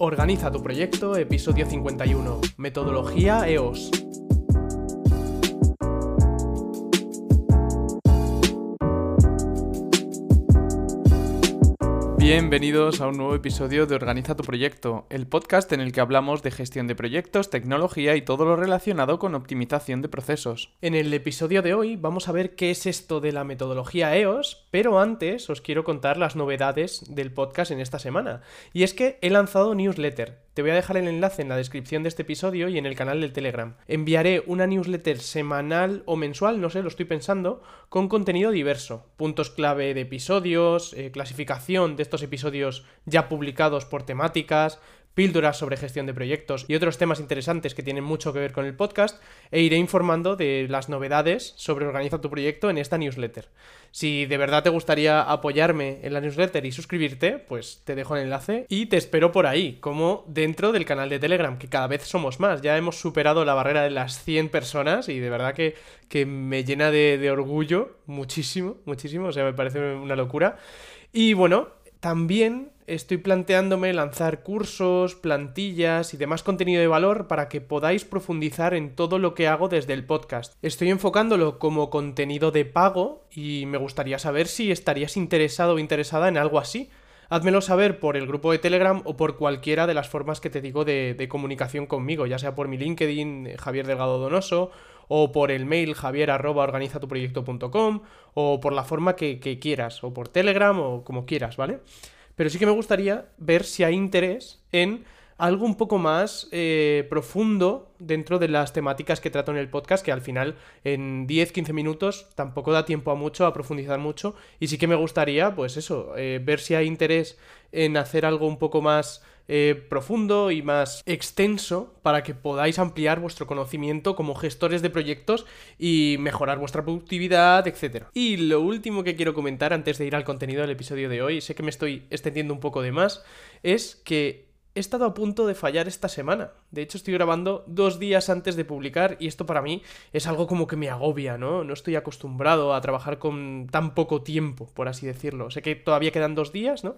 Organiza tu proyecto, episodio 51. Metodología EOS. Bienvenidos a un nuevo episodio de Organiza tu proyecto, el podcast en el que hablamos de gestión de proyectos, tecnología y todo lo relacionado con optimización de procesos. En el episodio de hoy vamos a ver qué es esto de la metodología EOS, pero antes os quiero contar las novedades del podcast en esta semana. Y es que he lanzado newsletter. Te voy a dejar el enlace en la descripción de este episodio y en el canal del Telegram. Enviaré una newsletter semanal o mensual, no sé, lo estoy pensando, con contenido diverso. Puntos clave de episodios, eh, clasificación de estos episodios ya publicados por temáticas, píldoras sobre gestión de proyectos y otros temas interesantes que tienen mucho que ver con el podcast e iré informando de las novedades sobre Organiza tu proyecto en esta newsletter. Si de verdad te gustaría apoyarme en la newsletter y suscribirte, pues te dejo el enlace y te espero por ahí, como dentro del canal de Telegram, que cada vez somos más. Ya hemos superado la barrera de las 100 personas y de verdad que, que me llena de, de orgullo muchísimo, muchísimo, o sea, me parece una locura. Y bueno, también estoy planteándome lanzar cursos, plantillas y demás contenido de valor para que podáis profundizar en todo lo que hago desde el podcast. Estoy enfocándolo como contenido de pago y me gustaría saber si estarías interesado o interesada en algo así. Házmelo saber por el grupo de Telegram o por cualquiera de las formas que te digo de, comunicación conmigo, ya sea por mi LinkedIn, Javier Delgado Donoso, o por el mail javier o por la forma que, que quieras, o por Telegram o como quieras, ¿vale? Pero sí que me gustaría ver si hay interés en algo un poco más eh, profundo dentro de las temáticas que trato en el podcast, que al final en 10-15 minutos tampoco da tiempo a mucho, a profundizar mucho, y sí que me gustaría, pues eso, eh, ver si hay interés en hacer algo un poco más eh, profundo y más extenso para que podáis ampliar vuestro conocimiento como gestores de proyectos y mejorar vuestra productividad, etc. Y lo último que quiero comentar antes de ir al contenido del episodio de hoy, sé que me estoy extendiendo un poco de más, es que he estado a punto de fallar esta semana. De hecho, estoy grabando dos días antes de publicar y esto para mí es algo como que me agobia, ¿no? No estoy acostumbrado a trabajar con tan poco tiempo, por así decirlo. Sé que todavía quedan dos días, ¿no?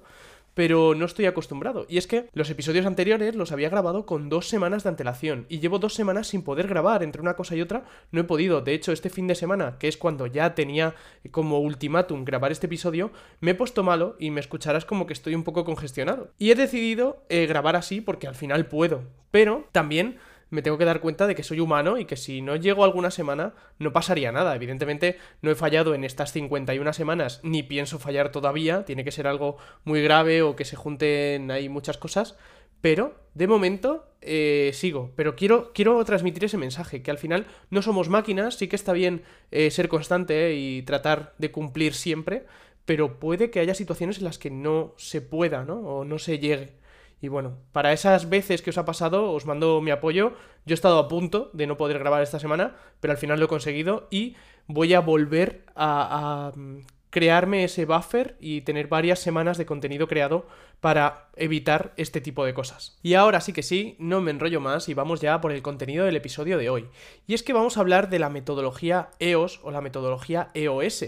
Pero no estoy acostumbrado. Y es que los episodios anteriores los había grabado con dos semanas de antelación y llevo dos semanas sin poder grabar. Entre una cosa y otra no he podido. De hecho, este fin de semana, que es cuando ya tenía como ultimátum grabar este episodio, me he puesto malo y me escucharás como que estoy un poco congestionado. Y he decidido eh, grabar así porque al final puedo. Pero también me tengo que dar cuenta de que soy humano y que si no llego alguna semana no pasaría nada. Evidentemente no he fallado en estas 51 semanas ni pienso fallar todavía, tiene que ser algo muy grave o que se junten ahí muchas cosas, pero de momento eh, sigo. Pero quiero, quiero transmitir ese mensaje, que al final no somos máquinas, sí que está bien eh, ser constante y tratar de cumplir siempre, pero puede que haya situaciones en las que no se pueda, ¿no? O no se llegue. Y bueno, para esas veces que os ha pasado, os mando mi apoyo. Yo he estado a punto de no poder grabar esta semana, pero al final lo he conseguido y voy a volver a, mm, crearme ese buffer y tener varias semanas de contenido creado para evitar este tipo de cosas. Y ahora sí que sí, no me enrollo más y vamos ya por el contenido del episodio de hoy. Y es que vamos a hablar de la metodología EOS o la metodología EOS,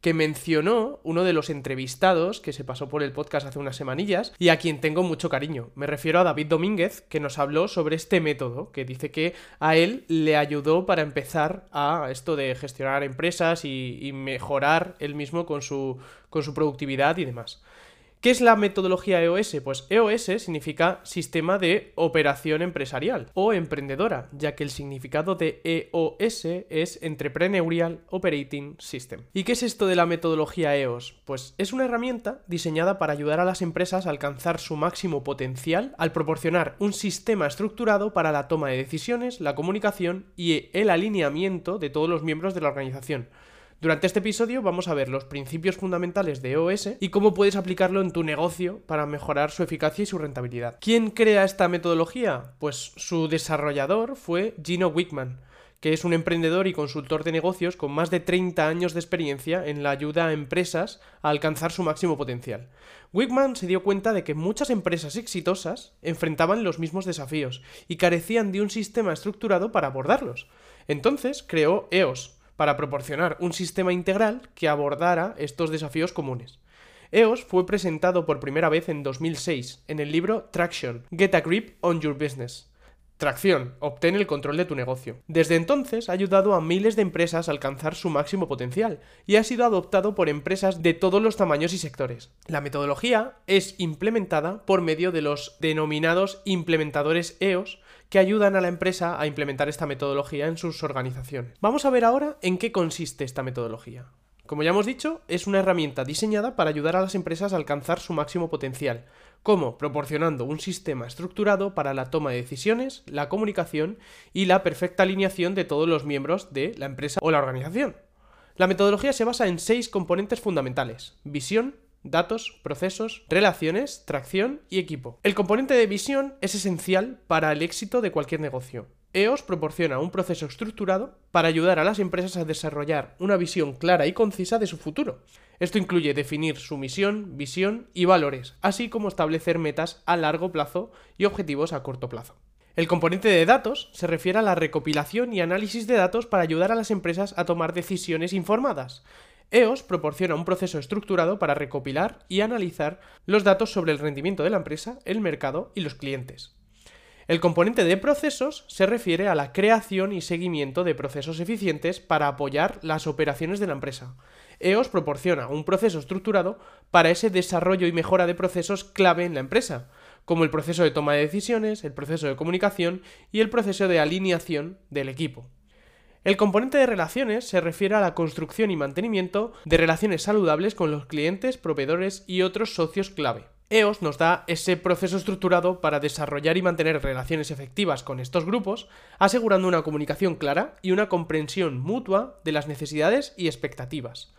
que mencionó uno de los entrevistados que se pasó por el podcast hace unas semanillas y a quien tengo mucho cariño. Me refiero a David Domínguez, que nos habló sobre este método, que dice que a él le ayudó para empezar a esto de gestionar empresas y, mejorar él mismo con su, con su productividad y demás. ¿Qué es la metodología EOS? Pues EOS significa Sistema de Operación Empresarial o Emprendedora, ya que el significado de EOS es Entrepreneurial Operating System. ¿Y qué es esto de la metodología EOS? Pues es una herramienta diseñada para ayudar a las empresas a alcanzar su máximo potencial al proporcionar un sistema estructurado para la toma de decisiones, la comunicación y el alineamiento de todos los miembros de la organización durante este episodio vamos a ver los principios fundamentales de EOS y cómo puedes aplicarlo en tu negocio para mejorar su eficacia y su rentabilidad. ¿Quién crea esta metodología? Pues su desarrollador fue Gino Wickman que es un emprendedor y consultor de negocios con más de 30 años de experiencia en la ayuda a empresas a alcanzar su máximo potencial. Wickman se dio cuenta de que muchas empresas exitosas enfrentaban los mismos desafíos y carecían de un sistema estructurado para abordarlos. Entonces creó EOS, para proporcionar un sistema integral que abordara estos desafíos comunes. EOS fue presentado por primera vez en 2006 en el libro Traction, Get a Grip on Your Business. Tracción, obtén el control de tu negocio. Desde entonces ha ayudado a miles de empresas a alcanzar su máximo potencial y ha sido adoptado por empresas de todos los tamaños y sectores. La metodología es implementada por medio de los denominados implementadores EOS que ayudan a la empresa a implementar esta metodología en sus organizaciones. Vamos a ver ahora en qué consiste esta metodología. Como ya hemos dicho, es una herramienta diseñada para ayudar a las empresas a alcanzar su máximo potencial. ¿Cómo? Proporcionando un sistema estructurado para la toma de decisiones, la comunicación y la perfecta alineación de todos los miembros de la empresa o la organización. La metodología se basa en seis componentes fundamentales. Visión, datos, procesos, relaciones, tracción y equipo. El componente de visión es esencial para el éxito de cualquier negocio. EOS proporciona un proceso estructurado para ayudar a las empresas a desarrollar una visión clara y concisa de su futuro. Esto incluye definir su misión, visión y valores, así como establecer metas a largo plazo y objetivos a corto plazo. El componente de datos se refiere a la recopilación y análisis de datos para ayudar a las empresas a tomar decisiones informadas. EOS proporciona un proceso estructurado para recopilar y analizar los datos sobre el rendimiento de la empresa, el mercado y los clientes. El componente de procesos se refiere a la creación y seguimiento de procesos eficientes para apoyar las operaciones de la empresa. EOS proporciona un proceso estructurado para ese desarrollo y mejora de procesos clave en la empresa, como el proceso de toma de decisiones, el proceso de comunicación y el proceso de alineación del equipo. El componente de relaciones se refiere a la construcción y mantenimiento de relaciones saludables con los clientes, proveedores y otros socios clave. EOS nos da ese proceso estructurado para desarrollar y mantener relaciones efectivas con estos grupos, asegurando una comunicación clara y una comprensión mutua de las necesidades y expectativas.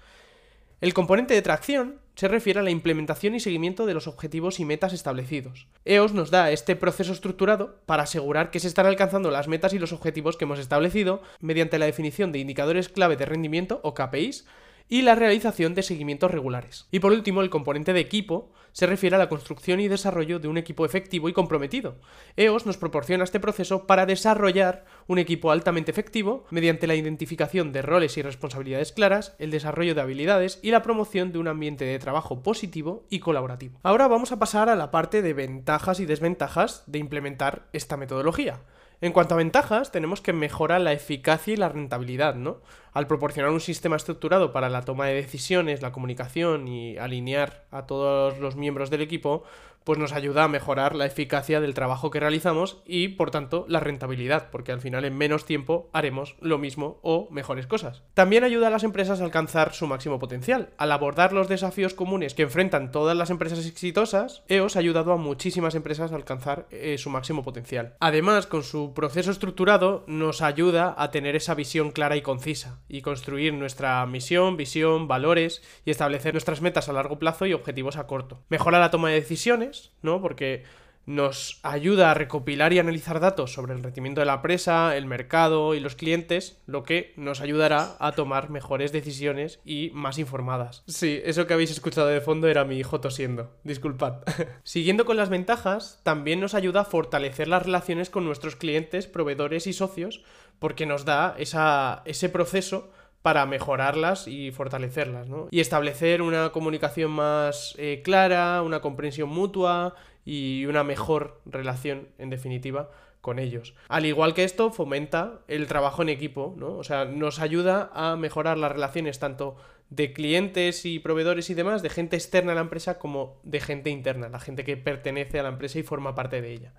El componente de tracción se refiere a la implementación y seguimiento de los objetivos y metas establecidos. EOS nos da este proceso estructurado para asegurar que se están alcanzando las metas y los objetivos que hemos establecido mediante la definición de indicadores clave de rendimiento o KPIs, y la realización de seguimientos regulares. Y por último, el componente de equipo se refiere a la construcción y desarrollo de un equipo efectivo y comprometido. EOS nos proporciona este proceso para desarrollar un equipo altamente efectivo mediante la identificación de roles y responsabilidades claras, el desarrollo de habilidades y la promoción de un ambiente de trabajo positivo y colaborativo. Ahora vamos a pasar a la parte de ventajas y desventajas de implementar esta metodología. En cuanto a ventajas, tenemos que mejorar la eficacia y la rentabilidad, ¿no? Al proporcionar un sistema estructurado para la toma de decisiones, la comunicación y alinear a todos los miembros del equipo, pues nos ayuda a mejorar la eficacia del trabajo que realizamos y, por tanto, la rentabilidad, porque al final en menos tiempo haremos lo mismo o mejores cosas. También ayuda a las empresas a alcanzar su máximo potencial. Al abordar los desafíos comunes que enfrentan todas las empresas exitosas, EOS ha ayudado a muchísimas empresas a alcanzar eh, su máximo potencial. Además, con su proceso estructurado, nos ayuda a tener esa visión clara y concisa y construir nuestra misión, visión, valores y establecer nuestras metas a largo plazo y objetivos a corto. Mejora la toma de decisiones, ¿no? Porque nos ayuda a recopilar y analizar datos sobre el rendimiento de la empresa, el mercado y los clientes, lo que nos ayudará a tomar mejores decisiones y más informadas. Sí, eso que habéis escuchado de fondo era mi hijo tosiendo, disculpad. Siguiendo con las ventajas, también nos ayuda a fortalecer las relaciones con nuestros clientes, proveedores y socios, porque nos da esa, ese proceso para mejorarlas y fortalecerlas, ¿no? Y establecer una comunicación más eh, clara, una comprensión mutua y una mejor relación, en definitiva, con ellos. Al igual que esto, fomenta el trabajo en equipo, ¿no? O sea, nos ayuda a mejorar las relaciones tanto de clientes y proveedores y demás, de gente externa a la empresa como de gente interna, la gente que pertenece a la empresa y forma parte de ella.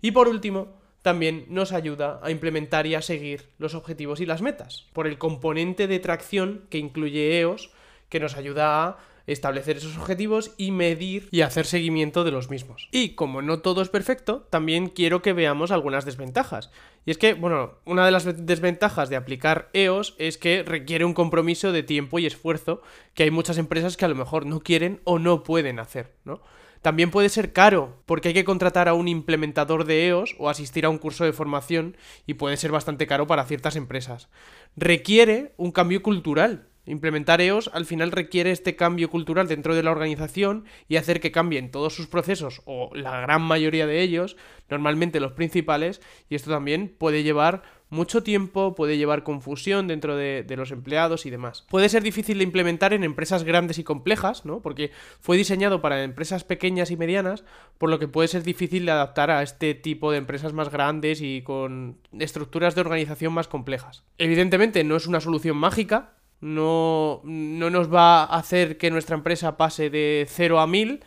Y por último, también nos ayuda a implementar y a seguir los objetivos y las metas, por el componente de tracción que incluye EOS, que nos ayuda a establecer esos objetivos y medir y hacer seguimiento de los mismos. Y como no todo es perfecto, también quiero que veamos algunas desventajas. Y es que, bueno, una de las desventajas de aplicar EOS es que requiere un compromiso de tiempo y esfuerzo que hay muchas empresas que a lo mejor no quieren o no pueden hacer, ¿no? También puede ser caro, porque hay que contratar a un implementador de EOS o asistir a un curso de formación y puede ser bastante caro para ciertas empresas. Requiere un cambio cultural. Implementar EOS al final requiere este cambio cultural dentro de la organización y hacer que cambien todos sus procesos o la gran mayoría de ellos, normalmente los principales, y esto también puede llevar mucho tiempo, puede llevar confusión dentro de, los empleados y demás. Puede ser difícil de implementar en empresas grandes y complejas, ¿no? Porque fue diseñado para empresas pequeñas y medianas, por lo que puede ser difícil de adaptar a este tipo de empresas más grandes y con estructuras de organización más complejas. Evidentemente no es una solución mágica, no, no nos va a hacer que nuestra empresa pase de 0 a 1000,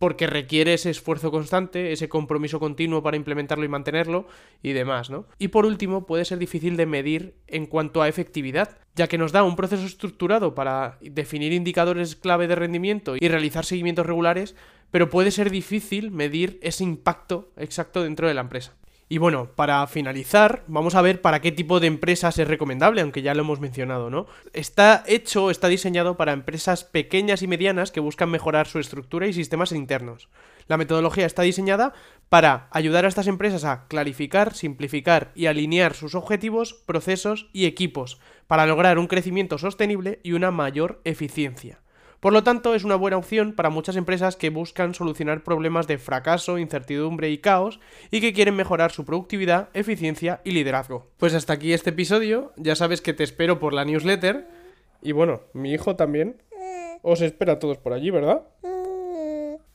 porque requiere ese esfuerzo constante, ese compromiso continuo para implementarlo y mantenerlo y demás, ¿no? Y por último, puede ser difícil de medir en cuanto a efectividad, ya que nos da un proceso estructurado para definir indicadores clave de rendimiento y realizar seguimientos regulares, pero puede ser difícil medir ese impacto exacto dentro de la empresa. Y bueno, para finalizar, vamos a ver para qué tipo de empresas es recomendable, aunque ya lo hemos mencionado, ¿no? Está hecho, está diseñado para empresas pequeñas y medianas que buscan mejorar su estructura y sistemas internos. La metodología está diseñada para ayudar a estas empresas a clarificar, simplificar y alinear sus objetivos, procesos y equipos, para lograr un crecimiento sostenible y una mayor eficiencia. Por lo tanto, es una buena opción para muchas empresas que buscan solucionar problemas de fracaso, incertidumbre y caos y que quieren mejorar su productividad, eficiencia y liderazgo. Pues hasta aquí este episodio, ya sabes que te espero por la newsletter. Y bueno, mi hijo también. Os espera a todos por allí, ¿verdad?